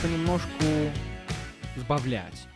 понемножку сбавлять.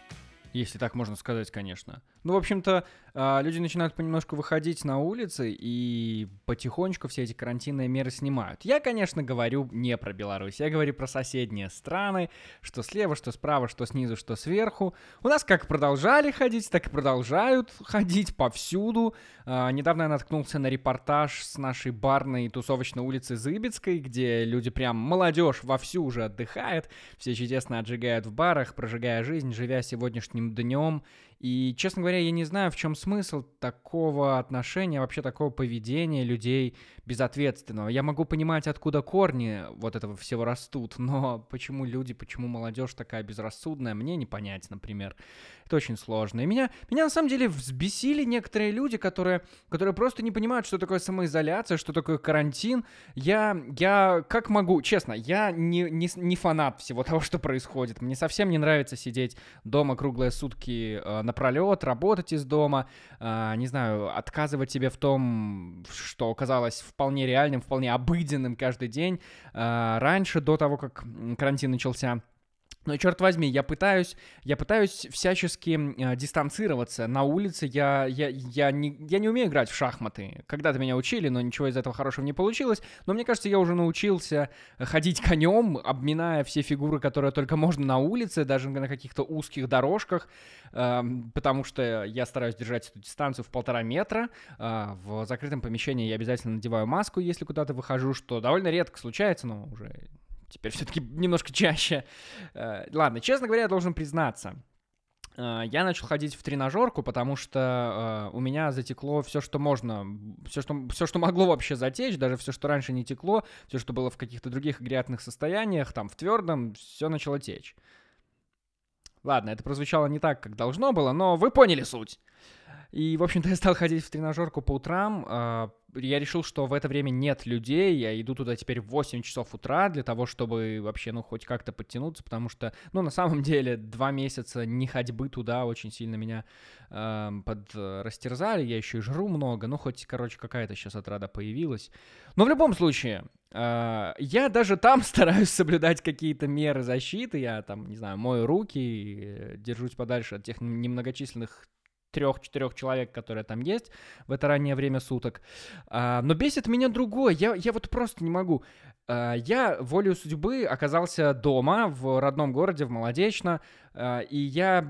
Если так можно сказать, конечно. Ну, в общем-то, а, люди начинают понемножку выходить на улицы и потихонечку все эти карантинные меры снимают. Я, конечно, говорю не про Беларусь, я говорю про соседние страны, что слева, что справа, что снизу, что сверху. У нас как продолжали ходить, так и продолжают ходить повсюду. А, недавно я наткнулся на репортаж с нашей барной тусовочной улицы Зыбецкой, где люди прям, молодежь вовсю уже отдыхает, все чудесно отжигают в барах, прожигая жизнь, живя сегодняшним днем и, честно говоря, я не знаю, в чем смысл такого отношения, вообще такого поведения людей безответственного. Я могу понимать, откуда корни вот этого всего растут, но почему люди, почему молодежь такая безрассудная, мне не например. Это очень сложно. И меня, меня на самом деле взбесили некоторые люди, которые, которые просто не понимают, что такое самоизоляция, что такое карантин. Я, я как могу, честно, я не, не, не фанат всего того, что происходит. Мне совсем не нравится сидеть дома круглые сутки э, напролет, работать из дома, э, не знаю, отказывать себе в том, что казалось вполне реальным, вполне обыденным каждый день. Э, раньше, до того, как карантин начался, но черт возьми, я пытаюсь, я пытаюсь всячески э, дистанцироваться. На улице я, я, я, не, я не умею играть в шахматы. Когда-то меня учили, но ничего из этого хорошего не получилось. Но мне кажется, я уже научился ходить конем, обминая все фигуры, которые только можно на улице, даже на каких-то узких дорожках, э, потому что я стараюсь держать эту дистанцию в полтора метра. Э, в закрытом помещении я обязательно надеваю маску, если куда-то выхожу, что довольно редко случается, но уже теперь все-таки немножко чаще. Э, ладно, честно говоря, я должен признаться. Э, я начал ходить в тренажерку, потому что э, у меня затекло все, что можно, все что, все, что могло вообще затечь, даже все, что раньше не текло, все, что было в каких-то других агрегатных состояниях, там, в твердом, все начало течь. Ладно, это прозвучало не так, как должно было, но вы поняли суть. И, в общем-то, я стал ходить в тренажерку по утрам, э, я решил, что в это время нет людей, я иду туда теперь в 8 часов утра для того, чтобы вообще, ну, хоть как-то подтянуться, потому что, ну, на самом деле, два месяца не ходьбы туда очень сильно меня эм, э, подрастерзали, я еще и жру много, ну, хоть, короче, какая-то сейчас отрада появилась. Но в любом случае, э, я даже там стараюсь соблюдать какие-то меры защиты, я там, не знаю, мою руки, держусь подальше от тех немногочисленных трех-четырех человек, которые там есть в это раннее время суток. А, но бесит меня другое. Я, я вот просто не могу. А, я волею судьбы оказался дома в родном городе, в Молодечно, а, и я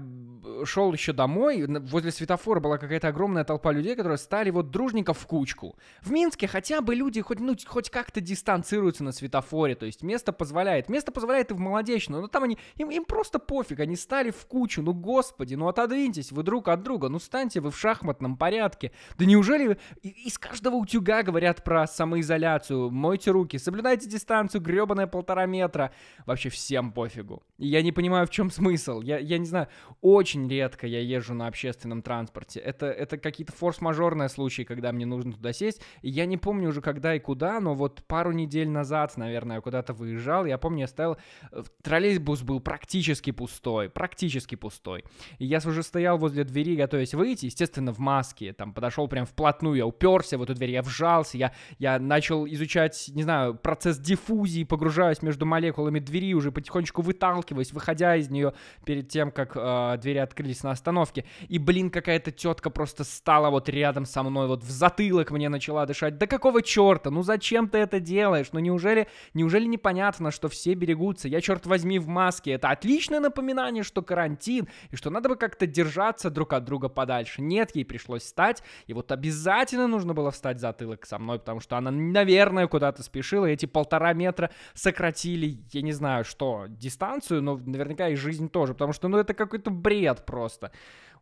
шел еще домой, возле светофора была какая-то огромная толпа людей, которые стали вот дружненько в кучку. В Минске хотя бы люди хоть, ну, хоть как-то дистанцируются на светофоре, то есть место позволяет. Место позволяет и в Молодечно, но там они, им, им просто пофиг, они стали в кучу, ну господи, ну отодвиньтесь вы друг от друга, ну станьте вы в шахматном порядке. Да неужели из каждого утюга говорят про самоизоляцию, мойте руки, соблюдайте дистанцию, гребаная полтора метра. Вообще всем пофигу. Я не понимаю, в чем смысл. Я, я не знаю, очень редко я езжу на общественном транспорте. Это, это какие-то форс-мажорные случаи, когда мне нужно туда сесть. И я не помню уже когда и куда, но вот пару недель назад, наверное, куда-то выезжал. Я помню, я стоял... Э, троллейбус был практически пустой. Практически пустой. И я уже стоял возле двери, готовясь выйти, естественно, в маске. Там подошел прям вплотную, я уперся в эту дверь, я вжался, я, я начал изучать, не знаю, процесс диффузии, погружаясь между молекулами двери, уже потихонечку выталкиваясь, выходя из нее, перед тем, как э, двери открылись на остановке. И, блин, какая-то тетка просто стала вот рядом со мной, вот в затылок мне начала дышать. Да какого черта? Ну зачем ты это делаешь? Ну неужели, неужели непонятно, что все берегутся? Я, черт возьми, в маске. Это отличное напоминание, что карантин, и что надо бы как-то держаться друг от друга подальше. Нет, ей пришлось встать, и вот обязательно нужно было встать затылок со мной, потому что она, наверное, куда-то спешила, и эти полтора метра сократили, я не знаю, что, дистанцию, но наверняка и жизнь тоже потому что, ну, это какой-то бред просто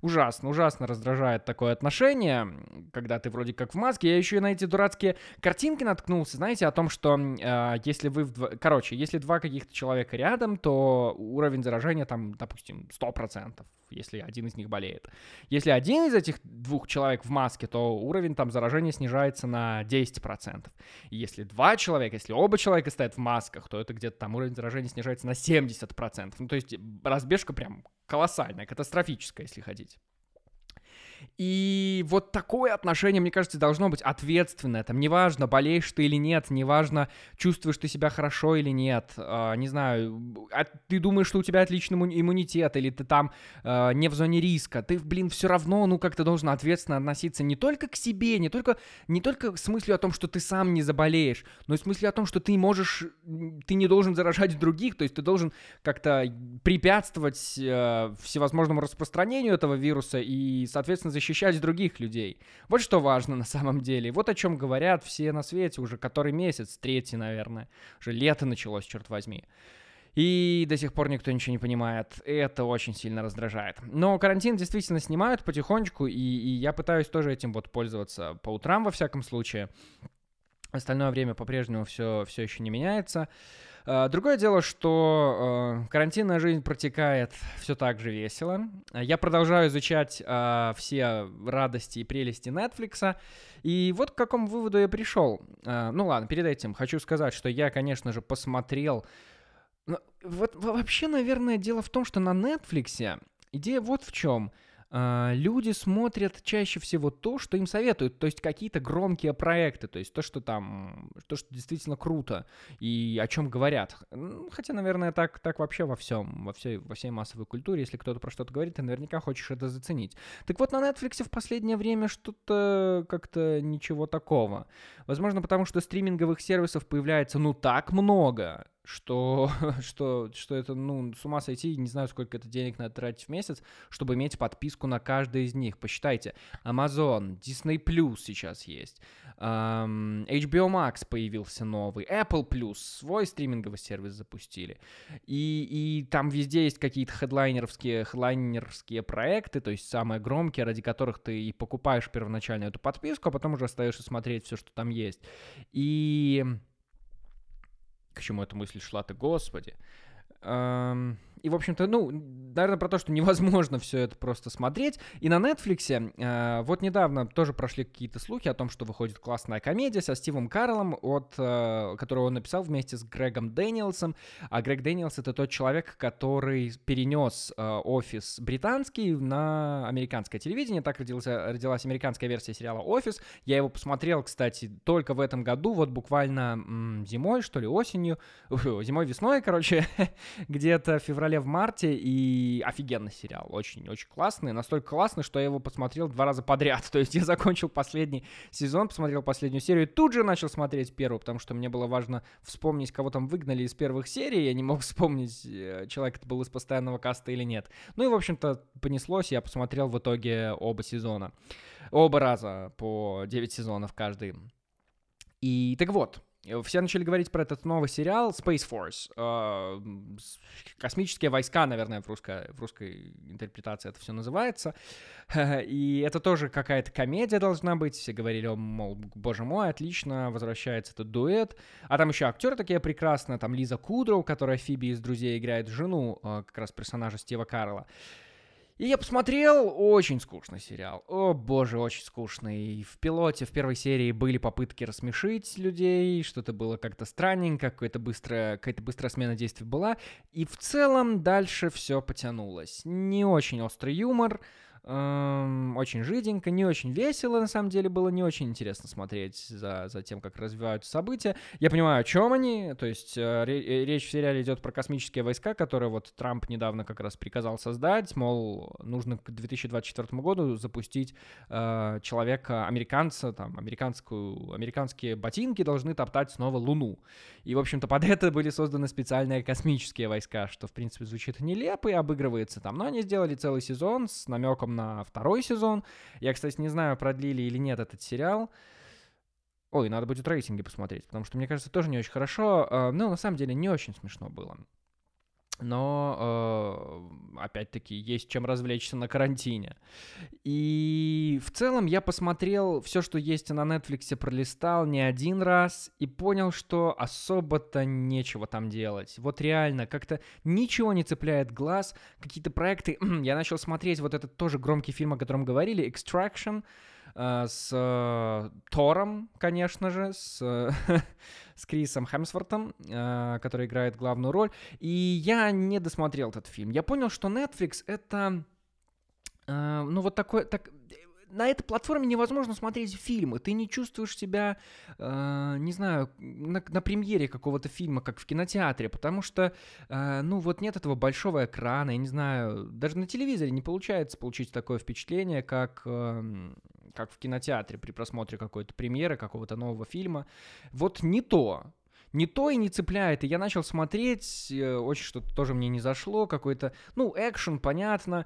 ужасно, ужасно раздражает такое отношение, когда ты вроде как в маске. Я еще и на эти дурацкие картинки наткнулся, знаете, о том, что э, если вы... Вдво... Короче, если два каких-то человека рядом, то уровень заражения там, допустим, 100%, если один из них болеет. Если один из этих двух человек в маске, то уровень там заражения снижается на 10%. И если два человека, если оба человека стоят в масках, то это где-то там уровень заражения снижается на 70%. Ну, то есть разбежка прям колоссальная, катастрофическая, если хотите. И вот такое отношение, мне кажется, должно быть ответственное. Там неважно, болеешь ты или нет, неважно, чувствуешь ты себя хорошо или нет. Э, не знаю, а ты думаешь, что у тебя отличный иммунитет, или ты там э, не в зоне риска. Ты, блин, все равно, ну, как-то должен ответственно относиться не только к себе, не только, не только с мыслью о том, что ты сам не заболеешь, но и с мыслью о том, что ты можешь, ты не должен заражать других, то есть ты должен как-то препятствовать э, всевозможному распространению этого вируса и, соответственно, защищать других людей. Вот что важно на самом деле. Вот о чем говорят все на свете уже который месяц, третий, наверное. Уже лето началось, черт возьми. И до сих пор никто ничего не понимает. Это очень сильно раздражает. Но карантин действительно снимают потихонечку, и, и я пытаюсь тоже этим вот пользоваться по утрам, во всяком случае. Остальное время по-прежнему все, все еще не меняется. А, другое дело, что э, карантинная жизнь протекает все так же весело. Я продолжаю изучать э, все радости и прелести Netflix. И вот к какому выводу я пришел. Ну ладно, перед этим хочу сказать, что я, конечно же, посмотрел... Вот вообще, наверное, дело в том, что на Netflix идея вот в чем — а, люди смотрят чаще всего то, что им советуют, то есть какие-то громкие проекты, то есть то, что там, то, что действительно круто и о чем говорят. Хотя, наверное, так, так вообще во всем, во всей, во всей массовой культуре, если кто-то про что-то говорит, ты наверняка хочешь это заценить. Так вот, на Netflix в последнее время что-то как-то ничего такого. Возможно, потому что стриминговых сервисов появляется ну так много, что, что, что это, ну, с ума сойти, не знаю, сколько это денег надо тратить в месяц, чтобы иметь подписку на каждый из них. Посчитайте, Amazon, Disney Plus сейчас есть, um, HBO Max появился новый, Apple Plus, свой стриминговый сервис запустили, и, и там везде есть какие-то хедлайнерские, хедлайнерские проекты, то есть самые громкие, ради которых ты и покупаешь первоначально эту подписку, а потом уже остаешься смотреть все, что там есть. И к чему эта мысль шла-то, господи. И, в общем-то, ну, наверное, про то, что невозможно все это просто смотреть. И на Netflix э, вот недавно тоже прошли какие-то слухи о том, что выходит классная комедия со Стивом Карлом, от, э, которую он написал вместе с Грегом Дэниелсом. А Грег Дэниелс — это тот человек, который перенес э, офис британский на американское телевидение. Так родился, родилась американская версия сериала «Офис». Я его посмотрел, кстати, только в этом году, вот буквально м, зимой, что ли, осенью, зимой-весной, короче, где-то в феврале в марте, и офигенный сериал, очень-очень классный, настолько классный, что я его посмотрел два раза подряд, то есть я закончил последний сезон, посмотрел последнюю серию, тут же начал смотреть первую, потому что мне было важно вспомнить, кого там выгнали из первых серий, я не мог вспомнить, э, человек это был из постоянного каста или нет. Ну и, в общем-то, понеслось, я посмотрел в итоге оба сезона, оба раза по 9 сезонов каждый. И так вот, все начали говорить про этот новый сериал Space Force. Э, космические войска, наверное, в русской, в русской интерпретации это все называется. И это тоже какая-то комедия должна быть. Все говорили, мол, боже мой, отлично, возвращается этот дуэт. А там еще актеры такие прекрасные. Там Лиза Кудроу, которая Фиби из «Друзей» играет жену э, как раз персонажа Стива Карла. И я посмотрел, очень скучный сериал. О боже, очень скучный. В пилоте, в первой серии были попытки рассмешить людей, что-то было как-то странненько, какая-то быстрая, какая-то быстрая смена действий была. И в целом дальше все потянулось. Не очень острый юмор, Эм, очень жиденько, не очень весело, на самом деле было не очень интересно смотреть за, за тем, как развиваются события. Я понимаю, о чем они, то есть э, э, речь в сериале идет про космические войска, которые вот Трамп недавно как раз приказал создать, мол, нужно к 2024 году запустить э, человека, американца, там, американскую, американские ботинки должны топтать снова Луну. И, в общем-то, под это были созданы специальные космические войска, что, в принципе, звучит нелепо и обыгрывается там, но они сделали целый сезон с намеком на второй сезон. Я, кстати, не знаю, продлили или нет этот сериал. Ой, надо будет рейтинги посмотреть, потому что, мне кажется, тоже не очень хорошо. А, ну, на самом деле, не очень смешно было. Но, э, опять-таки, есть чем развлечься на карантине. И в целом я посмотрел все, что есть на Netflix, пролистал не один раз и понял, что особо-то нечего там делать. Вот реально, как-то ничего не цепляет глаз. Какие-то проекты... я начал смотреть вот этот тоже громкий фильм, о котором говорили, Extraction. Э, с э, Тором, конечно же, с, с Крисом Хемсвортом, э, который играет главную роль. И я не досмотрел этот фильм. Я понял, что Netflix это, ну вот такой, так, на этой платформе невозможно смотреть фильмы. Ты не чувствуешь себя, э, не знаю, на, на премьере какого-то фильма, как в кинотеатре, потому что, э, ну, вот нет этого большого экрана, я не знаю, даже на телевизоре не получается получить такое впечатление, как, э, как в кинотеатре при просмотре какой-то премьеры, какого-то нового фильма. Вот не то не то и не цепляет. И я начал смотреть, э, очень что-то тоже мне не зашло, какой-то, ну, экшен, понятно,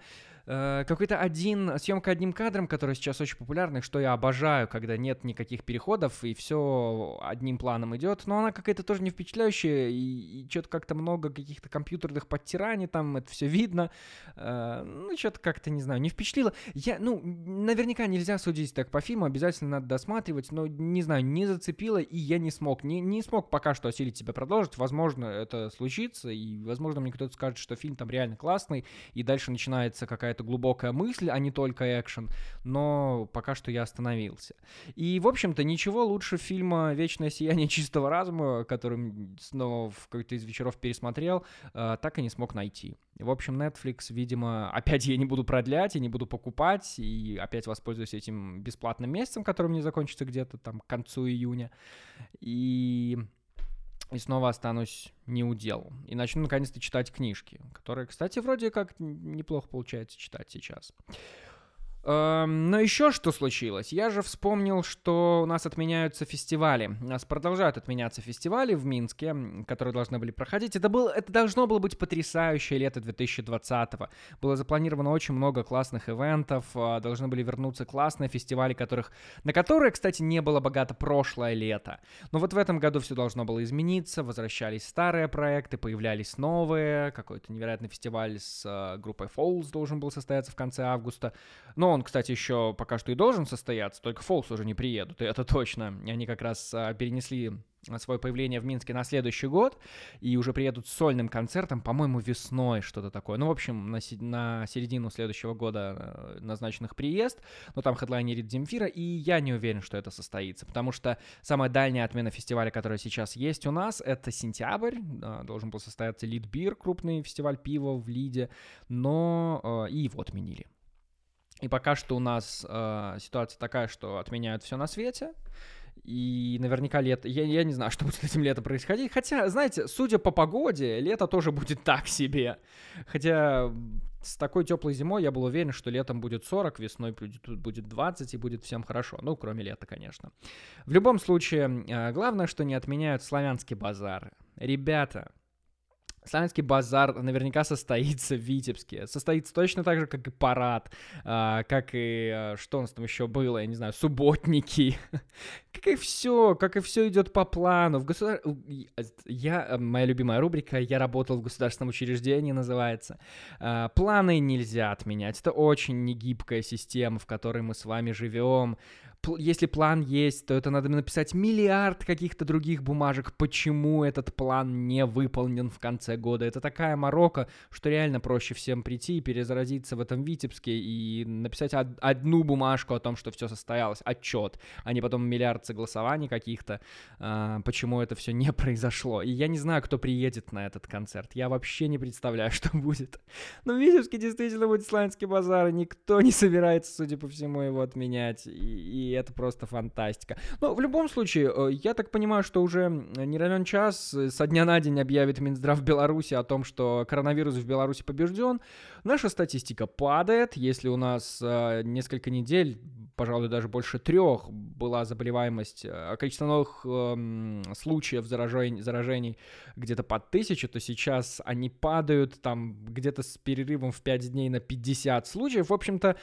Э, какой-то один, съемка одним кадром, который сейчас очень популярный, что я обожаю, когда нет никаких переходов и все одним планом идет, но она какая-то тоже не впечатляющая, и, и что-то как-то много каких-то компьютерных подтираний, там это все видно, э, ну, что-то как-то, не знаю, не впечатлило. Я, ну, наверняка нельзя судить так по фильму, обязательно надо досматривать, но, не знаю, не зацепило, и я не смог, не, не смог пока что осилить себя продолжить, возможно, это случится, и, возможно, мне кто-то скажет, что фильм там реально классный, и дальше начинается какая-то какая-то глубокая мысль, а не только экшен, но пока что я остановился. И, в общем-то, ничего лучше фильма «Вечное сияние чистого разума», который снова в какой-то из вечеров пересмотрел, э, так и не смог найти. В общем, Netflix, видимо, опять я не буду продлять, я не буду покупать, и опять воспользуюсь этим бесплатным месяцем, который мне закончится где-то там к концу июня. И и снова останусь не у дел. И начну наконец-то читать книжки, которые, кстати, вроде как неплохо получается читать сейчас. Эм, но еще что случилось? Я же вспомнил, что у нас отменяются фестивали. У нас продолжают отменяться фестивали в Минске, которые должны были проходить. Это, был, это должно было быть потрясающее лето 2020-го. Было запланировано очень много классных ивентов, а, должны были вернуться классные фестивали, которых, на которые, кстати, не было богато прошлое лето. Но вот в этом году все должно было измениться, возвращались старые проекты, появлялись новые, какой-то невероятный фестиваль с а, группой Falls должен был состояться в конце августа. Но он, кстати, еще пока что и должен состояться, только Фолс уже не приедут, и это точно. Они как раз а, перенесли свое появление в Минске на следующий год и уже приедут с сольным концертом, по-моему, весной, что-то такое. Ну, в общем, на, на середину следующего года э, назначенных приезд, но там хедлайнерит Земфира, и я не уверен, что это состоится, потому что самая дальняя отмена фестиваля, которая сейчас есть у нас, это сентябрь, должен был состояться Лидбир, крупный фестиваль пива в Лиде, но э, и его отменили. И пока что у нас э, ситуация такая, что отменяют все на свете. И наверняка лето... Я, я не знаю, что будет этим летом происходить. Хотя, знаете, судя по погоде, лето тоже будет так себе. Хотя с такой теплой зимой я был уверен, что летом будет 40, весной будет, будет 20 и будет всем хорошо. Ну, кроме лета, конечно. В любом случае, э, главное, что не отменяют славянский базар. Ребята, Славянский базар наверняка состоится в Витебске. Состоится точно так же, как и парад, а, как и а, что у нас там еще было, я не знаю, субботники. как и все, как и все идет по плану. В государ... Я, моя любимая рубрика «Я работал в государственном учреждении» называется. А, планы нельзя отменять. Это очень негибкая система, в которой мы с вами живем если план есть, то это надо написать миллиард каких-то других бумажек, почему этот план не выполнен в конце года. Это такая морока, что реально проще всем прийти и перезаразиться в этом Витебске и написать од- одну бумажку о том, что все состоялось, отчет, а не потом миллиард согласований каких-то, э, почему это все не произошло. И я не знаю, кто приедет на этот концерт. Я вообще не представляю, что будет. Но в Витебске действительно будет славянский базар, и никто не собирается, судя по всему, его отменять. И, и это просто фантастика. Но в любом случае, э, я так понимаю, что уже не равен час, э, со дня на день объявит Минздрав Беларуси о том, что коронавирус в Беларуси побежден. Наша статистика падает. Если у нас э, несколько недель пожалуй, даже больше трех была заболеваемость, количество новых э, случаев заражений, заражений где-то под тысячу, то сейчас они падают там где-то с перерывом в 5 дней на 50 случаев. В общем-то,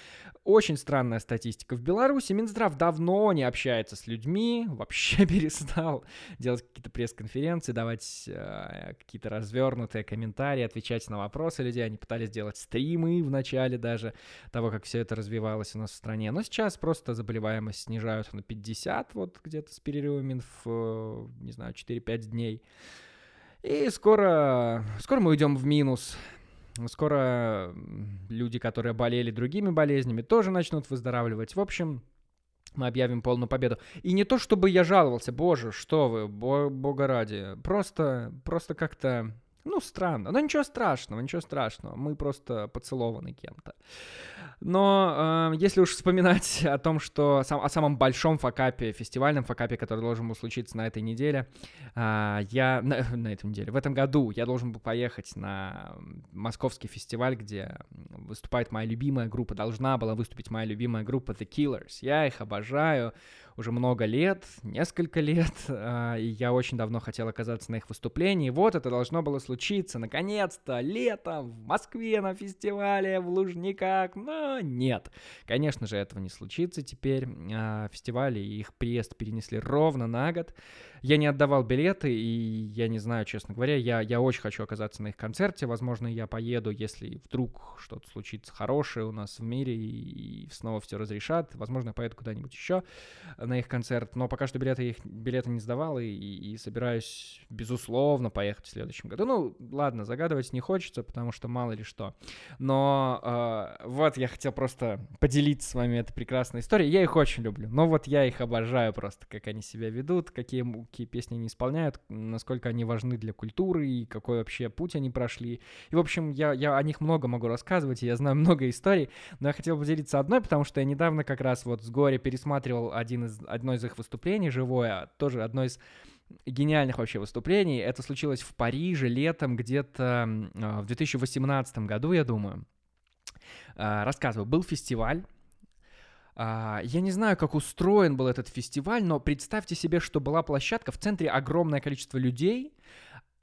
очень странная статистика. В Беларуси Минздрав давно не общается с людьми, вообще перестал делать какие-то пресс-конференции, давать э, какие-то развернутые комментарии, отвечать на вопросы людей. Они пытались делать стримы в начале даже того, как все это развивалось у нас в стране. Но сейчас просто заболеваемость снижают на 50, вот где-то с перерывами в, не знаю, 4-5 дней. И скоро, скоро мы уйдем в минус. Скоро люди, которые болели другими болезнями, тоже начнут выздоравливать. В общем, мы объявим полную победу. И не то, чтобы я жаловался, боже, что вы, бога ради. Просто, просто как-то, ну, странно. Но ничего страшного, ничего страшного. Мы просто поцелованы кем-то. Но э, если уж вспоминать о том, что сам, о самом большом факапе, фестивальном факапе, который должен был случиться на этой неделе, э, я на, на этой неделе, в этом году я должен был поехать на московский фестиваль, где выступает моя любимая группа, должна была выступить моя любимая группа The Killers. Я их обожаю уже много лет, несколько лет, э, и я очень давно хотел оказаться на их выступлении. Вот это должно было случиться, наконец-то, летом в Москве на фестивале в Лужниках, но нет. Конечно же, этого не случится теперь. Э, фестивали и их приезд перенесли ровно на год. Я не отдавал билеты, и я не знаю, честно говоря, я, я очень хочу оказаться на их концерте. Возможно, я поеду, если вдруг что-то случится хорошее у нас в мире, и, снова все разрешат. Возможно, я поеду куда-нибудь еще на их концерт. Но пока что билеты, их, билеты не сдавал, и, и, и собираюсь, безусловно, поехать в следующем году. Ну, ладно, загадывать не хочется, потому что мало ли что. Но э, вот я хотел просто поделиться с вами этой прекрасной историей. Я их очень люблю. Но вот я их обожаю просто, как они себя ведут, какие какие песни они исполняют, насколько они важны для культуры и какой вообще путь они прошли. И, в общем, я, я о них много могу рассказывать, и я знаю много историй, но я хотел поделиться одной, потому что я недавно как раз вот с горя пересматривал один из, одно из их выступлений живое, тоже одно из гениальных вообще выступлений. Это случилось в Париже летом где-то э, в 2018 году, я думаю. Э, рассказываю, был фестиваль а, я не знаю, как устроен был этот фестиваль, но представьте себе, что была площадка, в центре огромное количество людей,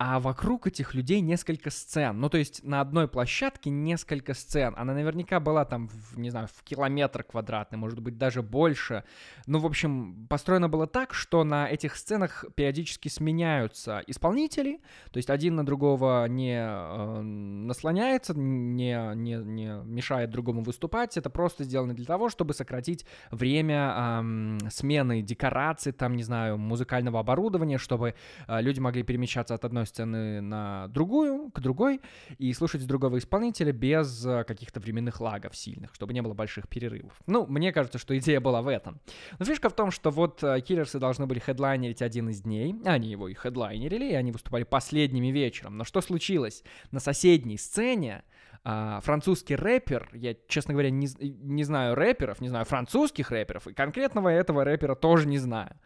а вокруг этих людей несколько сцен. Ну, то есть на одной площадке несколько сцен. Она наверняка была там, в, не знаю, в километр квадратный, может быть, даже больше. Ну, в общем, построено было так, что на этих сценах периодически сменяются исполнители, то есть один на другого не э, наслоняется, не, не, не мешает другому выступать. Это просто сделано для того, чтобы сократить время э, смены декораций, там, не знаю, музыкального оборудования, чтобы э, люди могли перемещаться от одной сцены на другую, к другой, и слушать другого исполнителя без э, каких-то временных лагов сильных, чтобы не было больших перерывов. Ну, мне кажется, что идея была в этом. Но фишка в том, что вот Киллерсы должны были хедлайнерить один из дней, они его и хедлайнерили, и они выступали последними вечером. Но что случилось? На соседней сцене а, французский рэпер, я, честно говоря, не, не знаю рэперов, не знаю французских рэперов, и конкретного этого рэпера тоже не знаю.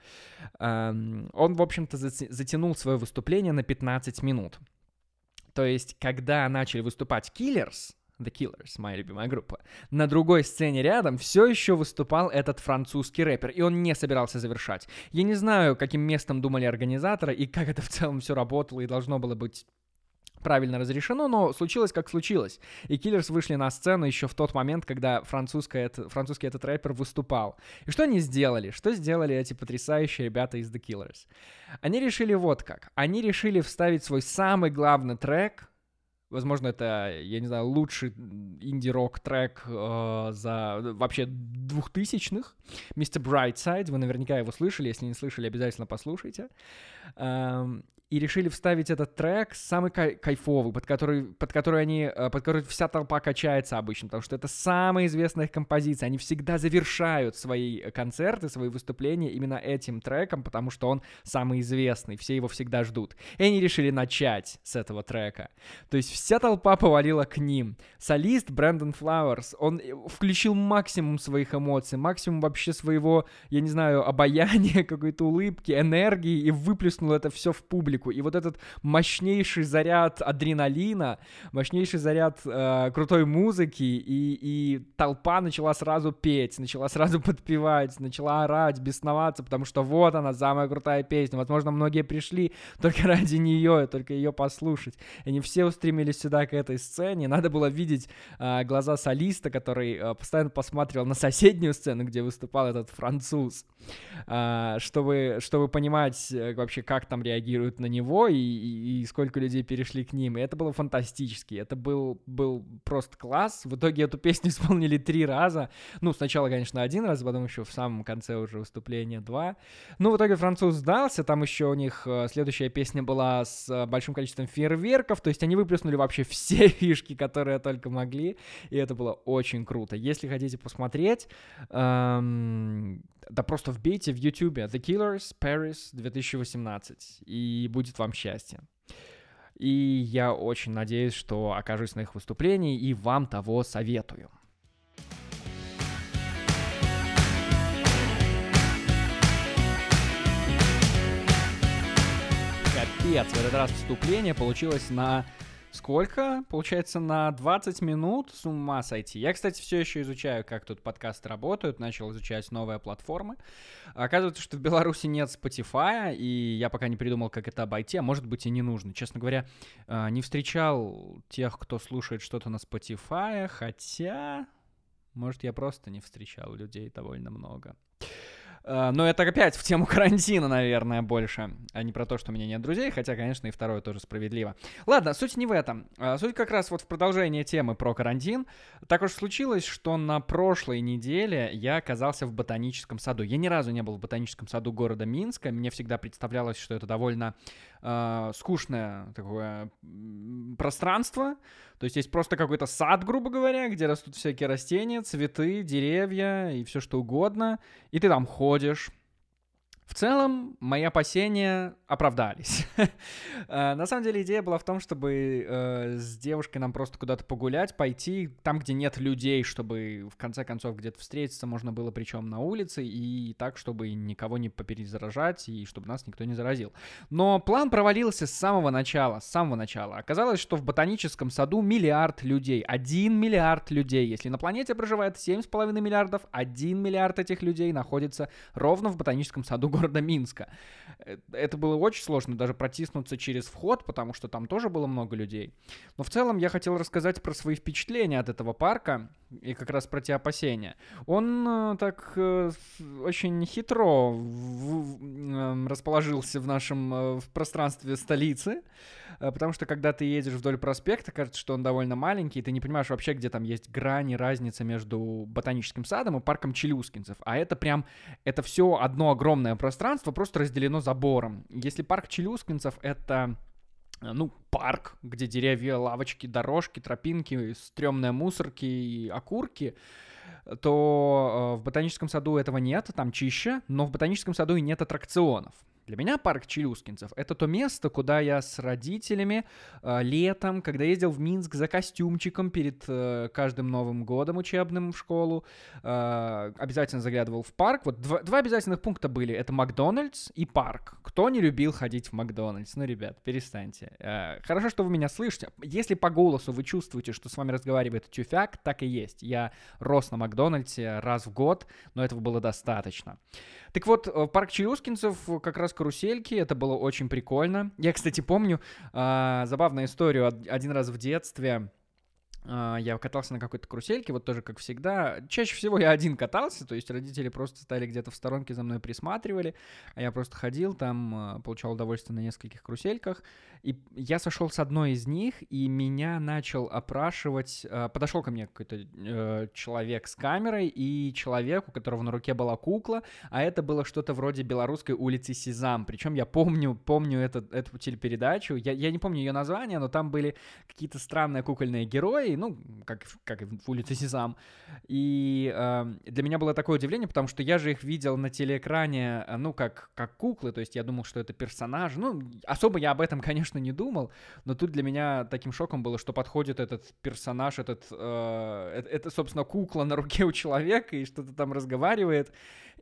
А, он, в общем-то, затянул свое выступление на 15 минут. То есть, когда начали выступать Killers, The Killers, моя любимая группа. На другой сцене рядом все еще выступал этот французский рэпер, и он не собирался завершать. Я не знаю, каким местом думали организаторы и как это в целом все работало и должно было быть правильно разрешено, но случилось как случилось. И Киллерс вышли на сцену еще в тот момент, когда французский этот рэпер выступал. И что они сделали? Что сделали эти потрясающие ребята из The Killers? Они решили вот как. Они решили вставить свой самый главный трек, Возможно, это, я не знаю, лучший инди-рок трек э, за вообще двухтысячных. Mr. Brightside, вы наверняка его слышали, если не слышали, обязательно послушайте. Эм, и решили вставить этот трек самый кай- кайфовый, под который, под который они, э, под который вся толпа качается обычно, потому что это самая известная их композиция. Они всегда завершают свои концерты, свои выступления именно этим треком, потому что он самый известный, все его всегда ждут. И они решили начать с этого трека. То есть вся толпа повалила к ним. Солист Брэндон Флауэрс, он э, включил максимум своих эмоций, максимум вообще своего, я не знаю, обаяния, какой-то улыбки, энергии и выплеснул это все в публику. И вот этот мощнейший заряд адреналина, мощнейший заряд э, крутой музыки, и, и толпа начала сразу петь, начала сразу подпевать, начала орать, бесноваться, потому что вот она, самая крутая песня. Возможно, многие пришли только ради нее, только ее послушать. И они все устремились сюда, к этой сцене. Надо было видеть э, глаза солиста, который э, постоянно посматривал на соседнюю сцену, где выступал этот француз, э, чтобы, чтобы понимать э, вообще, как там реагируют на него, и, и, и сколько людей перешли к ним. И это было фантастически. Это был, был просто класс. В итоге эту песню исполнили три раза. Ну, сначала, конечно, один раз, потом еще в самом конце уже выступления два. Ну, в итоге француз сдался. Там еще у них э, следующая песня была с э, большим количеством фейерверков. То есть они выплеснули вообще все фишки, которые только могли. И это было очень круто. Если хотите посмотреть, эм, да просто вбейте в YouTube The Killers Paris 2018, и будет вам счастье. И я очень надеюсь, что окажусь на их выступлении, и вам того советую. Капец, в этот раз выступление получилось на Сколько? Получается, на 20 минут с ума сойти. Я, кстати, все еще изучаю, как тут подкасты работают, начал изучать новые платформы. Оказывается, что в Беларуси нет Spotify, и я пока не придумал, как это обойти, а может быть и не нужно. Честно говоря, э, не встречал тех, кто слушает что-то на Spotify, хотя... Может, я просто не встречал людей довольно много. Э, но это опять в тему карантина, наверное, больше, а не про то, что у меня нет друзей, хотя, конечно, и второе тоже справедливо. Ладно, суть не в этом. Э, суть как раз вот в продолжении темы про карантин. Так уж случилось, что на прошлой неделе я оказался в ботаническом саду. Я ни разу не был в ботаническом саду города Минска. Мне всегда представлялось, что это довольно э, скучное такое пространство. То есть есть просто какой-то сад, грубо говоря, где растут всякие растения, цветы, деревья и все что угодно. И ты там ходишь, в целом, мои опасения оправдались. Э, на самом деле, идея была в том, чтобы э, с девушкой нам просто куда-то погулять, пойти там, где нет людей, чтобы в конце концов где-то встретиться можно было, причем на улице, и так, чтобы никого не поперезаражать, и чтобы нас никто не заразил. Но план провалился с самого начала, с самого начала. Оказалось, что в ботаническом саду миллиард людей, один миллиард людей. Если на планете проживает 7,5 миллиардов, один миллиард этих людей находится ровно в ботаническом саду города Минска. Э, это было очень сложно даже протиснуться через вход, потому что там тоже было много людей. Но в целом я хотел рассказать про свои впечатления от этого парка и как раз про те опасения. Он э, так э, очень хитро в, в, э, расположился в нашем в пространстве столицы, потому что когда ты едешь вдоль проспекта, кажется, что он довольно маленький, и ты не понимаешь вообще, где там есть грани, разница между ботаническим садом и парком Челюскинцев. А это прям, это все одно огромное пространство, просто разделено забором. Если парк Челюскинцев — это Э, ну, парк, где деревья, лавочки, дорожки, тропинки, стрёмные мусорки и окурки, то э, в ботаническом саду этого нет, там чище, но в ботаническом саду и нет аттракционов. Для меня парк Челюскинцев — это то место, куда я с родителями э, летом, когда ездил в Минск за костюмчиком перед э, каждым Новым годом учебным в школу, э, обязательно заглядывал в парк. Вот два, два обязательных пункта были — это Макдональдс и парк. Кто не любил ходить в Макдональдс? Ну, ребят, перестаньте. Э, хорошо, что вы меня слышите. Если по голосу вы чувствуете, что с вами разговаривает тюфяк, так и есть. Я рос на Макдональдсе раз в год, но этого было достаточно. Так вот, э, парк Челюскинцев как раз карусельки, это было очень прикольно. Я, кстати, помню э, забавную историю. Один раз в детстве я катался на какой-то карусельке, вот тоже как всегда. Чаще всего я один катался, то есть родители просто стали где-то в сторонке за мной присматривали, а я просто ходил там, а, получал удовольствие на нескольких карусельках. И я сошел с одной из них, и меня начал опрашивать... А, подошел ко мне какой-то э, человек с камерой, и человек, у которого на руке была кукла, а это было что-то вроде белорусской улицы Сезам. Причем я помню, помню этот, эту телепередачу, я, я не помню ее название, но там были какие-то странные кукольные герои, ну, как, как в улице Сезам. И э, для меня было такое удивление, потому что я же их видел на телеэкране, э, ну, как, как куклы, то есть я думал, что это персонаж. Ну, особо я об этом, конечно, не думал, но тут для меня таким шоком было, что подходит этот персонаж, этот, э, это, это, собственно, кукла на руке у человека и что-то там разговаривает.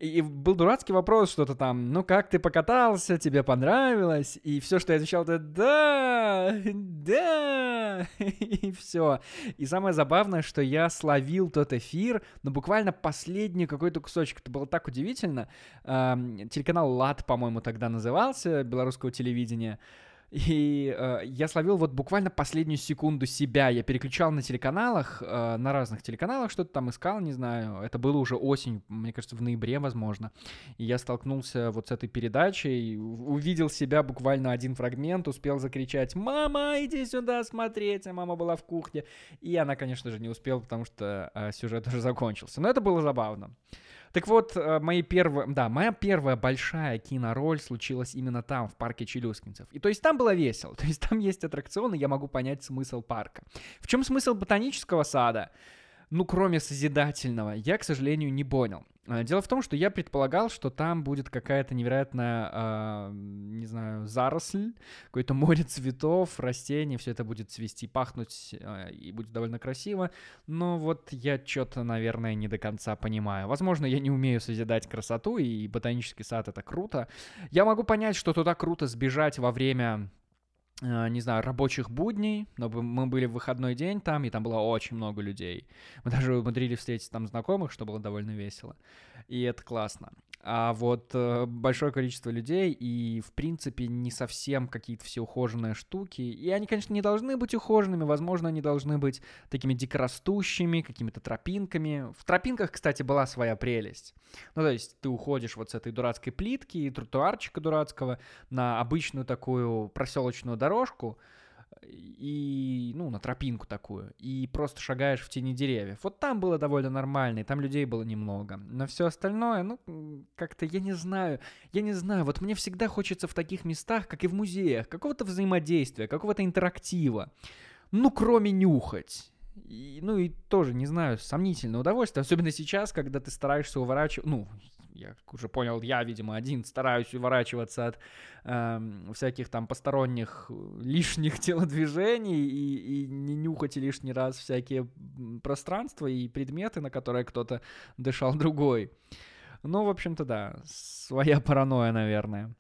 И был дурацкий вопрос, что-то там, ну как ты покатался, тебе понравилось? И все, что я отвечал, это да, да, и все. И самое забавное, что я словил тот эфир, но буквально последний какой-то кусочек. Это было так удивительно. Телеканал ЛАД, по-моему, тогда назывался, белорусского телевидения. И э, я словил вот буквально последнюю секунду себя. Я переключал на телеканалах, э, на разных телеканалах, что-то там искал, не знаю. Это было уже осень, мне кажется, в ноябре, возможно. И я столкнулся вот с этой передачей, увидел себя буквально один фрагмент, успел закричать «Мама, иди сюда смотреть!» А мама была в кухне. И она, конечно же, не успела, потому что э, сюжет уже закончился. Но это было забавно. Так вот, э, мои первые, да, моя первая большая кинороль случилась именно там, в парке Челюскинцев. И то есть там было весело, то есть там есть аттракционы, я могу понять смысл парка. В чем смысл ботанического сада? Ну, кроме созидательного, я, к сожалению, не понял. Э, дело в том, что я предполагал, что там будет какая-то невероятная, э, не знаю, заросль, какое-то море цветов, растений, все это будет цвести, пахнуть э, и будет довольно красиво. Но вот я что-то, наверное, не до конца понимаю. Возможно, я не умею созидать красоту, и ботанический сад — это круто. Я могу понять, что туда круто сбежать во время не знаю, рабочих будней, но мы были в выходной день там, и там было очень много людей. Мы даже умудрились встретить там знакомых, что было довольно весело. И это классно а вот э, большое количество людей и, в принципе, не совсем какие-то все ухоженные штуки. И они, конечно, не должны быть ухоженными, возможно, они должны быть такими дикорастущими, какими-то тропинками. В тропинках, кстати, была своя прелесть. Ну, то есть ты уходишь вот с этой дурацкой плитки и тротуарчика дурацкого на обычную такую проселочную дорожку, и, ну, на тропинку такую, и просто шагаешь в тени деревьев. Вот там было довольно нормально, и там людей было немного. Но все остальное, ну, как-то я не знаю, я не знаю, вот мне всегда хочется в таких местах, как и в музеях, какого-то взаимодействия, какого-то интерактива. Ну, кроме нюхать. И, ну и тоже, не знаю, сомнительное удовольствие, особенно сейчас, когда ты стараешься уворачивать, ну, я уже понял, я, видимо, один стараюсь уворачиваться от э, всяких там посторонних э, лишних телодвижений и, и не нюхать лишний раз всякие пространства и предметы, на которые кто-то дышал другой. Ну, в общем-то, да, своя паранойя, наверное.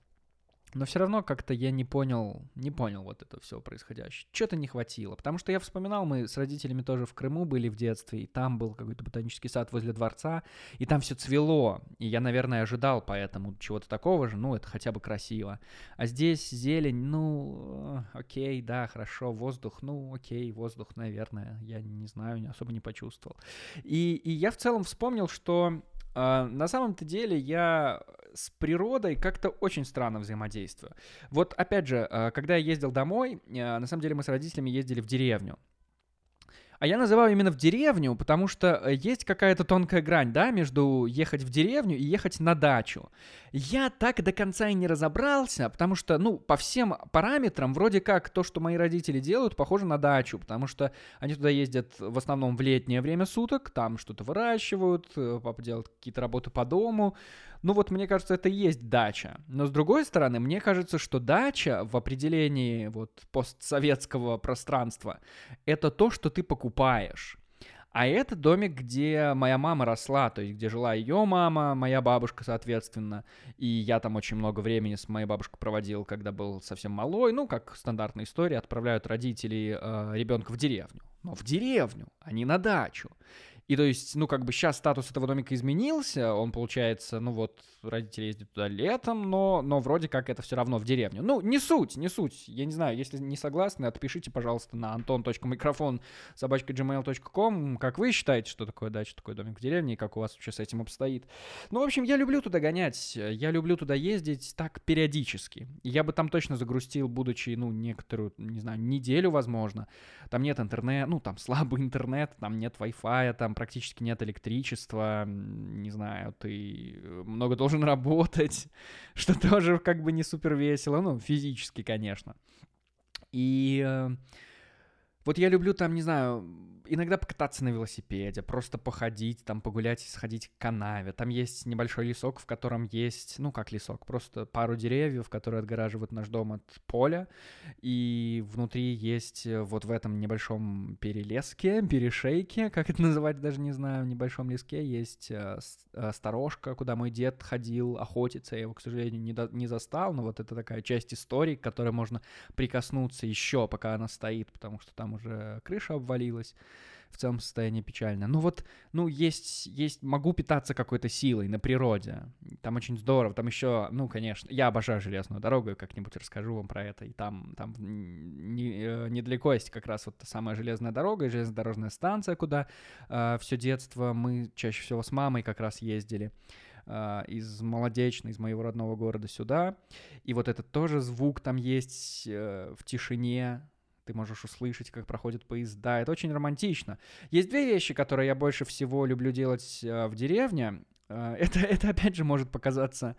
Но все равно как-то я не понял, не понял вот это все происходящее. Что-то не хватило. Потому что я вспоминал, мы с родителями тоже в Крыму были в детстве, и там был какой-то ботанический сад возле дворца, и там все цвело. И я, наверное, ожидал поэтому чего-то такого же, ну, это хотя бы красиво. А здесь зелень, ну, окей, да, хорошо, воздух, ну, окей, воздух, наверное, я не знаю, особо не почувствовал. И, и я в целом вспомнил, что на самом-то деле я с природой как-то очень странно взаимодействую. Вот опять же, uh, когда я ездил домой, uh, на самом деле мы с родителями ездили в деревню. А я называю именно в деревню, потому что э, есть какая-то тонкая грань, да, между ехать в деревню и ехать на дачу. Я так до конца и не разобрался, потому что, ну, по всем параметрам, вроде как то, что мои родители делают, похоже на дачу, потому что они туда ездят в основном в летнее время суток, там что-то выращивают, э, папа делает какие-то работы по дому, ну вот мне кажется, это и есть дача. Но с другой стороны, мне кажется, что дача в определении вот постсоветского пространства — это то, что ты покупаешь. А это домик, где моя мама росла, то есть где жила ее мама, моя бабушка, соответственно. И я там очень много времени с моей бабушкой проводил, когда был совсем малой. Ну, как стандартная история, отправляют родители э, ребенка в деревню. Но в деревню, а не на дачу. И то есть, ну, как бы сейчас статус этого домика изменился, он, получается, ну вот, родители ездят туда летом, но, но вроде как это все равно в деревню. Ну, не суть, не суть. Я не знаю, если не согласны, отпишите, пожалуйста, на антон.микрофон собачка как вы считаете, что такое дача, такой домик в деревне, и как у вас вообще с этим обстоит. Ну, в общем, я люблю туда гонять, я люблю туда ездить так периодически. Я бы там точно загрустил, будучи, ну, некоторую, не знаю, неделю, возможно. Там нет интернета, ну, там слабый интернет, там нет Wi-Fi, там практически нет электричества, не знаю, ты много должен работать, что тоже как бы не супер весело, ну, физически, конечно. И э, вот я люблю там, не знаю, иногда покататься на велосипеде, просто походить, там погулять сходить к канаве. Там есть небольшой лесок, в котором есть, ну как лесок, просто пару деревьев, которые отгораживают наш дом от поля. И внутри есть э, вот в этом небольшом перелеске, перешейке, как это называть, даже не знаю, в небольшом леске есть э, э, сторожка, куда мой дед ходил охотиться. Я его, к сожалению, не, до, не застал, но вот это такая часть истории, к которой можно прикоснуться еще, пока она стоит, потому что там уже крыша обвалилась в целом состояние печальное. Ну вот, ну есть, есть, могу питаться какой-то силой на природе. Там очень здорово. Там еще, ну, конечно, я обожаю железную дорогу, как-нибудь расскажу вам про это. И там, там не, э, недалеко есть как раз вот та самая железная дорога и железнодорожная станция, куда э, все детство мы чаще всего с мамой как раз ездили э, из Молодечной, из моего родного города сюда. И вот этот тоже звук там есть э, в тишине, ты можешь услышать, как проходят поезда. Это очень романтично. Есть две вещи, которые я больше всего люблю делать э, в деревне. Э, это, это, опять же, может показаться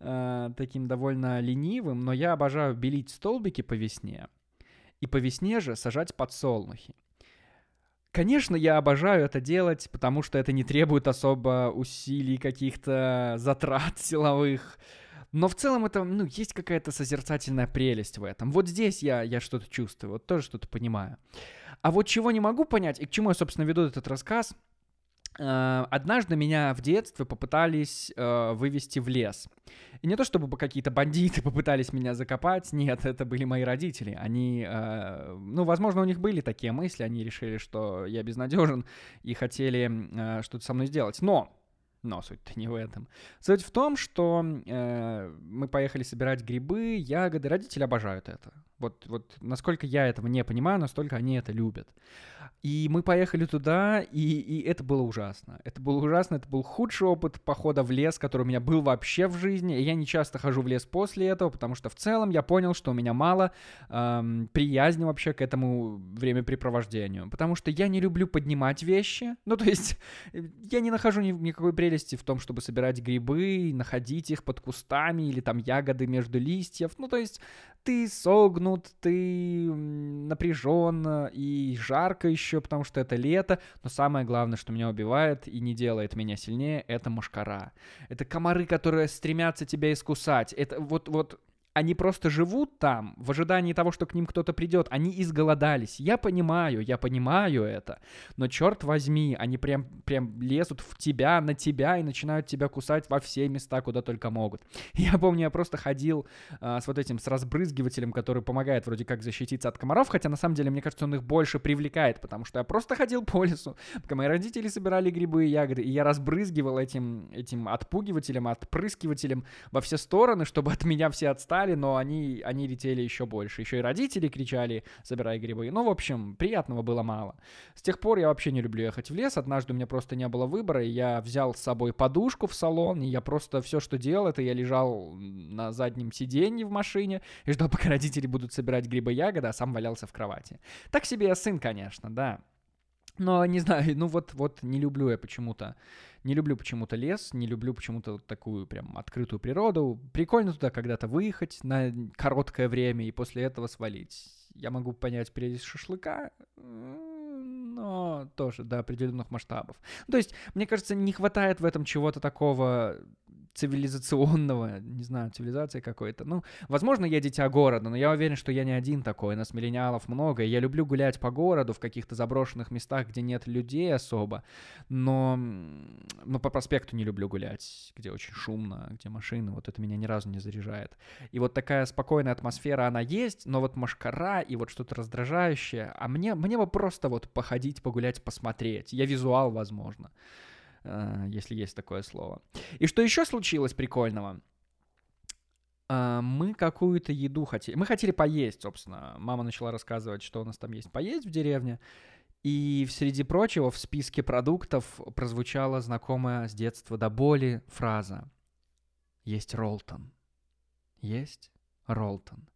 э, таким довольно ленивым, но я обожаю белить столбики по весне. И по весне же сажать подсолнухи. Конечно, я обожаю это делать, потому что это не требует особо усилий, каких-то затрат силовых. Но в целом это, ну, есть какая-то созерцательная прелесть в этом. Вот здесь я, я что-то чувствую, вот тоже что-то понимаю. А вот чего не могу понять, и к чему я, собственно, веду этот рассказ, э, однажды меня в детстве попытались э, вывести в лес. И не то чтобы какие-то бандиты попытались меня закопать, нет, это были мои родители. Они, э, ну, возможно, у них были такие мысли, они решили, что я безнадежен и хотели что-то со мной сделать. Но но суть-то не в этом. Суть в том, что э, мы поехали собирать грибы, ягоды. Родители обожают это. Вот, вот насколько я этого не понимаю, настолько они это любят. И мы поехали туда, и, и это было ужасно. Это было ужасно, это был худший опыт похода в лес, который у меня был вообще в жизни. И я не часто хожу в лес после этого, потому что в целом я понял, что у меня мало эм, приязни вообще к этому времяпрепровождению. Потому что я не люблю поднимать вещи. Ну, то есть я не нахожу ни, никакой прелести в том, чтобы собирать грибы, находить их под кустами или там ягоды между листьев. Ну, то есть ты согнут, ты напряжен и жарко еще, потому что это лето. Но самое главное, что меня убивает и не делает меня сильнее, это мошкара. Это комары, которые стремятся тебя искусать. Это вот, вот они просто живут там в ожидании того, что к ним кто-то придет. Они изголодались. Я понимаю, я понимаю это. Но черт возьми, они прям, прям лезут в тебя, на тебя и начинают тебя кусать во все места, куда только могут. Я помню, я просто ходил а, с вот этим, с разбрызгивателем, который помогает вроде как защититься от комаров, хотя на самом деле, мне кажется, он их больше привлекает, потому что я просто ходил по лесу, пока мои родители собирали грибы и ягоды, и я разбрызгивал этим, этим отпугивателем, отпрыскивателем во все стороны, чтобы от меня все отстали, кричали, но они, они летели еще больше. Еще и родители кричали, забирай грибы. Ну, в общем, приятного было мало. С тех пор я вообще не люблю ехать в лес. Однажды у меня просто не было выбора, и я взял с собой подушку в салон, и я просто все, что делал, это я лежал на заднем сиденье в машине и ждал, пока родители будут собирать грибы ягоды, а сам валялся в кровати. Так себе я сын, конечно, да. Но не знаю, ну вот, вот не люблю я почему-то не люблю почему-то лес, не люблю почему-то такую прям открытую природу. Прикольно туда когда-то выехать на короткое время и после этого свалить. Я могу понять прелесть шашлыка, но тоже до определенных масштабов. То есть, мне кажется, не хватает в этом чего-то такого цивилизационного, не знаю, цивилизации какой-то. Ну, возможно, я дитя города, но я уверен, что я не один такой. Нас миллениалов много. Я люблю гулять по городу в каких-то заброшенных местах, где нет людей особо, но, но по проспекту не люблю гулять, где очень шумно, где машины. Вот это меня ни разу не заряжает. И вот такая спокойная атмосфера, она есть, но вот машкара и вот что-то раздражающее. А мне, мне бы просто вот походить, погулять, посмотреть. Я визуал, возможно. Э, если есть такое слово. И что еще случилось прикольного? Э, мы какую-то еду хотели. Мы хотели поесть, собственно. Мама начала рассказывать, что у нас там есть поесть в деревне. И среди прочего в списке продуктов прозвучала знакомая с детства до боли фраза «Есть Ролтон». Есть Ролтон.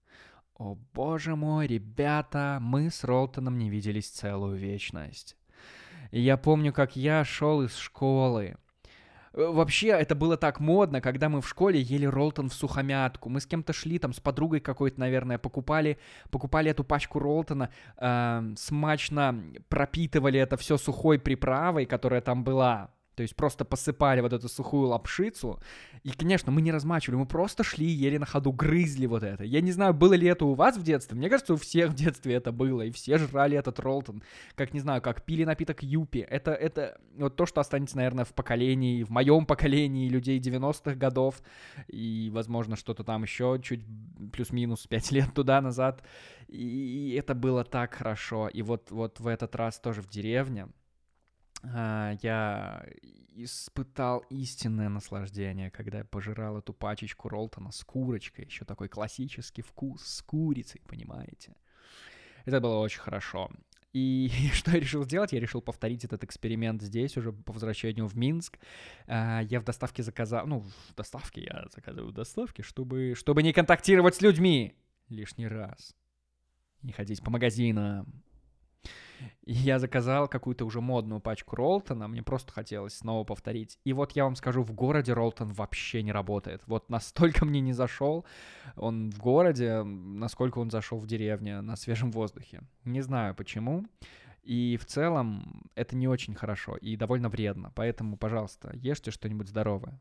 О боже мой, ребята, мы с Ролтоном не виделись целую вечность. Я помню, как я шел из школы. Э, вообще, это было так модно, когда мы в школе ели ролтон в сухомятку. Мы с кем-то шли, там, с подругой какой-то, наверное, покупали, покупали эту пачку ролтона, э, смачно пропитывали это все сухой приправой, которая там была. То есть просто посыпали вот эту сухую лапшицу. И, конечно, мы не размачивали, мы просто шли, ели на ходу, грызли вот это. Я не знаю, было ли это у вас в детстве. Мне кажется, у всех в детстве это было. И все жрали этот Ролтон. Как, не знаю, как пили напиток Юпи. Это, это вот то, что останется, наверное, в поколении, в моем поколении людей 90-х годов. И, возможно, что-то там еще чуть плюс-минус 5 лет туда назад. И это было так хорошо. И вот, вот в этот раз тоже в деревне я испытал истинное наслаждение, когда я пожирал эту пачечку Ролтона с курочкой, еще такой классический вкус с курицей, понимаете? Это было очень хорошо. И что я решил сделать? Я решил повторить этот эксперимент здесь, уже по возвращению в Минск. А, я в доставке заказал... Ну, в доставке я заказываю в доставке, чтобы, чтобы не контактировать с людьми лишний раз. Не ходить по магазинам, и я заказал какую-то уже модную пачку Ролтона, мне просто хотелось снова повторить. И вот я вам скажу, в городе Ролтон вообще не работает. Вот настолько мне не зашел он в городе, насколько он зашел в деревне на свежем воздухе. Не знаю почему. И в целом это не очень хорошо и довольно вредно. Поэтому, пожалуйста, ешьте что-нибудь здоровое.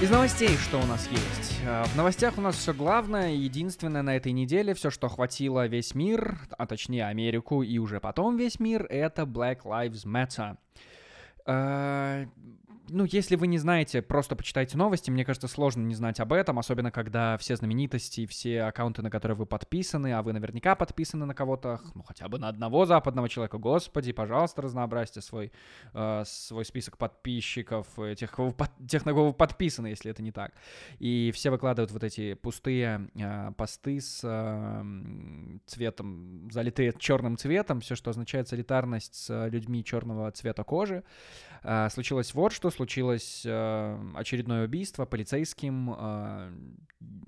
Из новостей, что у нас есть? Э, в новостях у нас все главное, единственное на этой неделе, все, что охватило весь мир, а точнее Америку и уже потом весь мир, это Black Lives Matter. Ну, если вы не знаете, просто почитайте новости. Мне кажется, сложно не знать об этом, особенно когда все знаменитости, все аккаунты, на которые вы подписаны, а вы наверняка подписаны на кого-то, ну, хотя бы на одного западного человека. Господи, пожалуйста, разнообразьте свой, э, свой список подписчиков, тех, кого, тех, на кого вы подписаны, если это не так. И все выкладывают вот эти пустые э, посты с э, цветом, залитые черным цветом, все, что означает солидарность с людьми черного цвета кожи. Э, случилось вот что, случилось э, очередное убийство полицейским э,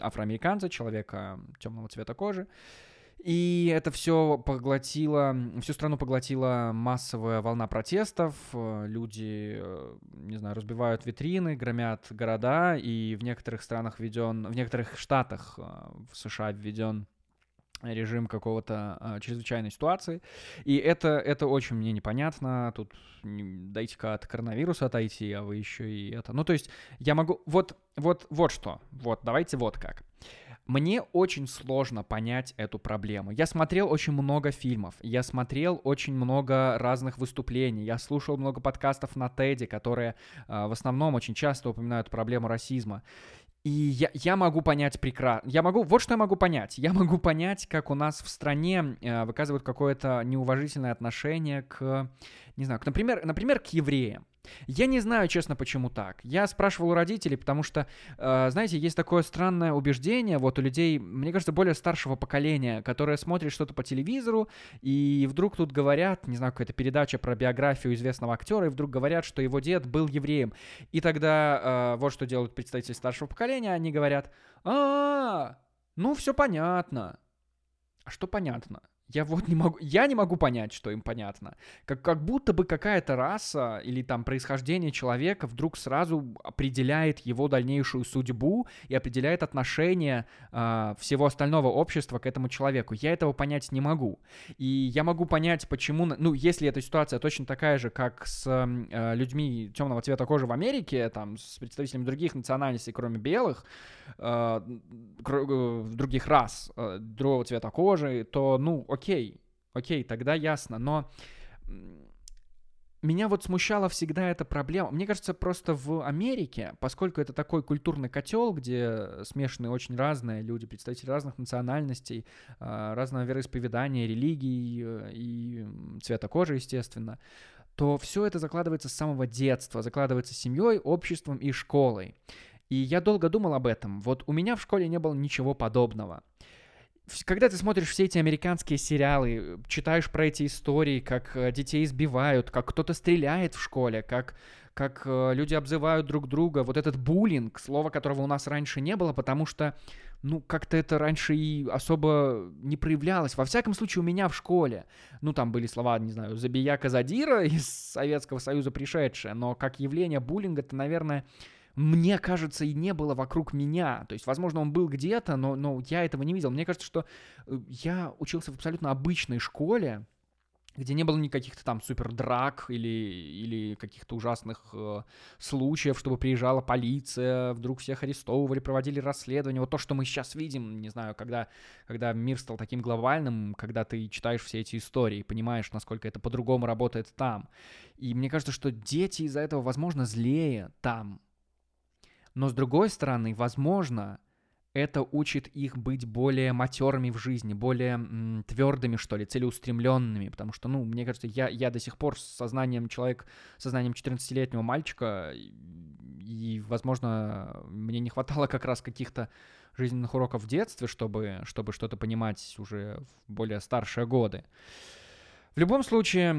афроамериканца, человека темного цвета кожи. И это все поглотило, всю страну поглотила массовая волна протестов. Люди, не знаю, разбивают витрины, громят города, и в некоторых странах введен, в некоторых штатах в США введен режим какого-то а, чрезвычайной ситуации. И это, это очень мне непонятно. Тут дайте-ка от коронавируса отойти, а вы еще и это. Ну, то есть я могу... Вот, вот, вот что. Вот, давайте вот как. Мне очень сложно понять эту проблему. Я смотрел очень много фильмов, я смотрел очень много разных выступлений, я слушал много подкастов на Теди, которые э, в основном очень часто упоминают проблему расизма. И я, я могу понять прекрасно. Я могу. Вот что я могу понять. Я могу понять, как у нас в стране э, выказывают какое-то неуважительное отношение к, не знаю, к, например, например, к евреям. Я не знаю, честно, почему так. Я спрашивал у родителей, потому что, э, знаете, есть такое странное убеждение вот у людей, мне кажется, более старшего поколения, которое смотрит что-то по телевизору, и вдруг тут говорят, не знаю, какая-то передача про биографию известного актера, и вдруг говорят, что его дед был евреем. И тогда э, вот что делают представители старшего поколения, они говорят, а, ну все понятно. А что понятно? Я вот не могу, я не могу понять, что им понятно. Как, как будто бы какая-то раса или там происхождение человека вдруг сразу определяет его дальнейшую судьбу и определяет отношение э, всего остального общества к этому человеку. Я этого понять не могу. И я могу понять, почему, ну, если эта ситуация точно такая же, как с э, людьми темного цвета кожи в Америке, там, с представителями других национальностей, кроме белых, э, других рас, э, другого цвета кожи, то, ну, окей, тогда ясно. Но меня вот смущала всегда эта проблема. Мне кажется, просто в Америке, поскольку это такой культурный котел, где смешаны очень разные люди, представители разных национальностей, э, разного вероисповедания, религий э, и цвета кожи, естественно, то все это закладывается с самого детства, закладывается семьей, обществом и школой. И я долго думал об этом. Вот у меня в школе не было ничего подобного. Когда ты смотришь все эти американские сериалы, читаешь про эти истории, как э, детей избивают, как кто-то стреляет в школе, как, как э, люди обзывают друг друга, вот этот буллинг, слово которого у нас раньше не было, потому что, ну, как-то это раньше и особо не проявлялось. Во всяком случае, у меня в школе, ну, там были слова, не знаю, забияка задира из Советского Союза пришедшие, но как явление буллинга, это, наверное, мне кажется, и не было вокруг меня. То есть, возможно, он был где-то, но, но я этого не видел. Мне кажется, что э, я учился в абсолютно обычной школе, где не было никаких-то там супер драк или, или каких-то ужасных э, случаев, чтобы приезжала полиция, вдруг всех арестовывали, проводили расследование. Вот то, что мы сейчас видим, не знаю, когда, когда мир стал таким глобальным, когда ты читаешь все эти истории, понимаешь, насколько это по-другому работает там. И мне кажется, что дети из-за этого, возможно, злее там, но с другой стороны, возможно, это учит их быть более матерыми в жизни, более м, твердыми, что ли, целеустремленными. Потому что, ну, мне кажется, я, я до сих пор с сознанием человека, сознанием 14-летнего мальчика, и, возможно, мне не хватало как раз каких-то жизненных уроков в детстве, чтобы, чтобы что-то понимать уже в более старшие годы. В любом случае,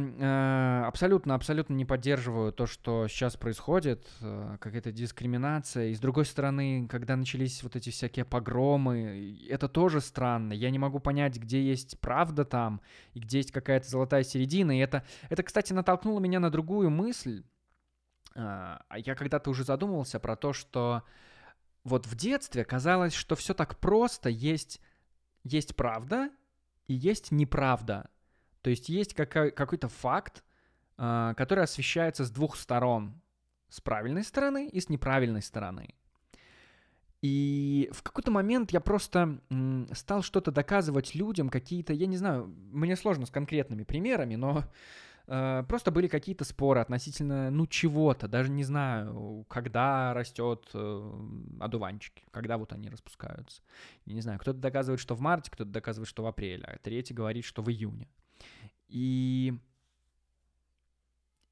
абсолютно-абсолютно э, не поддерживаю то, что сейчас происходит, э, какая-то дискриминация. И с другой стороны, когда начались вот эти всякие погромы, это тоже странно. Я не могу понять, где есть правда там, и где есть какая-то золотая середина. И это, это кстати, натолкнуло меня на другую мысль. А, я когда-то уже задумывался про то, что вот в детстве казалось, что все так просто, есть, есть правда и есть неправда. То есть есть какой- какой-то факт, э, который освещается с двух сторон. С правильной стороны и с неправильной стороны. И в какой-то момент я просто стал что-то доказывать людям, какие-то, я не знаю, мне сложно с конкретными примерами, но э, просто были какие-то споры относительно, ну, чего-то, даже не знаю, когда растет э, одуванчики, когда вот они распускаются. Я не знаю, кто-то доказывает, что в марте, кто-то доказывает, что в апреле, а третий говорит, что в июне. И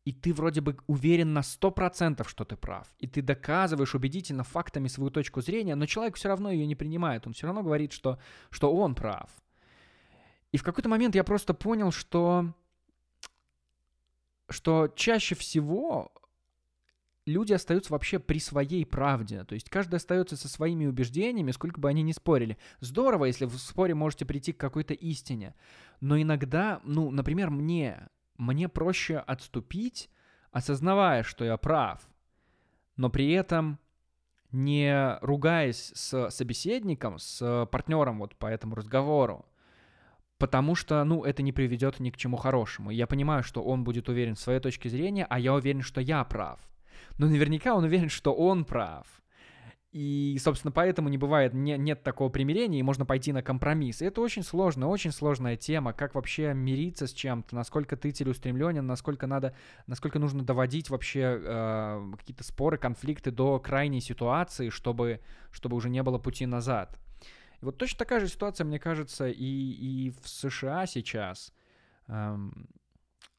и ты вроде бы уверен на 100%, что ты прав, и ты доказываешь убедительно фактами свою точку зрения, но человек все равно ее не принимает, он все равно говорит, что, что он прав. И в какой-то момент я просто понял, что, что чаще всего люди остаются вообще при своей правде. То есть каждый остается со своими убеждениями, сколько бы они ни спорили. Здорово, если в споре можете прийти к какой-то истине. Но иногда, ну, например, мне мне проще отступить, осознавая, что я прав, но при этом не ругаясь с собеседником, с партнером вот по этому разговору, потому что, ну, это не приведет ни к чему хорошему. Я понимаю, что он будет уверен в своей точке зрения, а я уверен, что я прав. Но наверняка он уверен, что он прав. И, собственно, поэтому не бывает, не, нет такого примирения, и можно пойти на компромисс. И это очень сложно, очень сложная тема, как вообще мириться с чем-то, насколько ты целеустремленен, насколько надо, насколько нужно доводить вообще э, какие-то споры, конфликты до крайней ситуации, чтобы, чтобы уже не было пути назад. И вот точно такая же ситуация, мне кажется, и, и в США сейчас. Эм,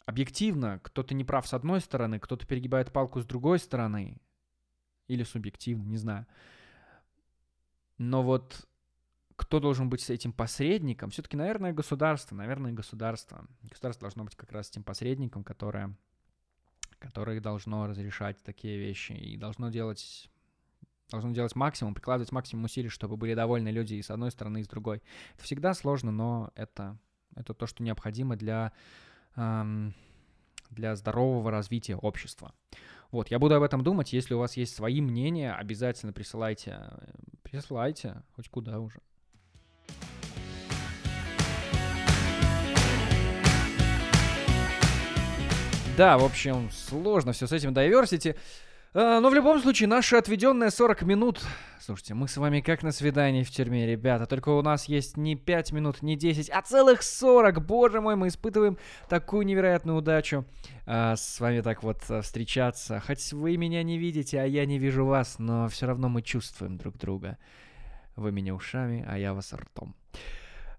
объективно, кто-то не прав с одной стороны, кто-то перегибает палку с другой стороны или субъективно, не знаю. Но вот кто должен быть с этим посредником? Все-таки, наверное, государство. Наверное, государство. Государство должно быть как раз тем посредником, которое, которое должно разрешать такие вещи и должно делать должно делать максимум, прикладывать максимум усилий, чтобы были довольны люди и с одной стороны, и с другой. Это всегда сложно, но это, это то, что необходимо для, для здорового развития общества. Вот, я буду об этом думать. Если у вас есть свои мнения, обязательно присылайте. Присылайте, хоть куда уже. Да, в общем, сложно все с этим diversity. А, но в любом случае, наши отведенные 40 минут... Слушайте, мы с вами как на свидании в тюрьме, ребята. Только у нас есть не 5 минут, не 10, а целых 40. Боже мой, мы испытываем такую невероятную удачу а, с вами так вот а, встречаться. Хоть вы меня не видите, а я не вижу вас, но все равно мы чувствуем друг друга. Вы меня ушами, а я вас ртом.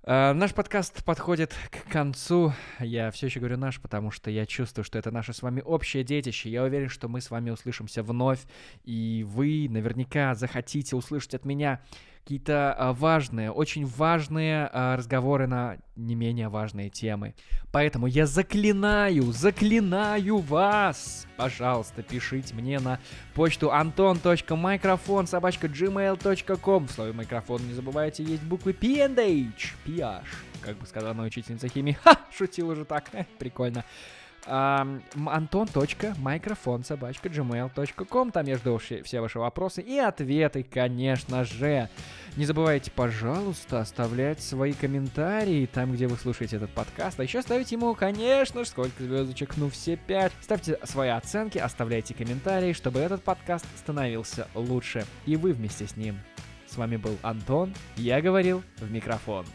Uh, наш подкаст подходит к концу. Я все еще говорю наш, потому что я чувствую, что это наше с вами общее детище. Я уверен, что мы с вами услышимся вновь, и вы наверняка захотите услышать от меня какие-то а, важные, очень важные а, разговоры на не менее важные темы. Поэтому я заклинаю, заклинаю вас, пожалуйста, пишите мне на почту anton.microphone собачка gmail.com. В слове микрофон не забывайте, есть буквы P and H, PH, как бы сказала моя учительница химии. Ха, шутил уже так, прикольно gmail.com. Там я жду все ваши вопросы и ответы, конечно же. Не забывайте, пожалуйста, оставлять свои комментарии там, где вы слушаете этот подкаст. А еще ставить ему, конечно же, сколько звездочек, ну все пять. Ставьте свои оценки, оставляйте комментарии, чтобы этот подкаст становился лучше. И вы вместе с ним. С вами был Антон, я говорил в микрофон.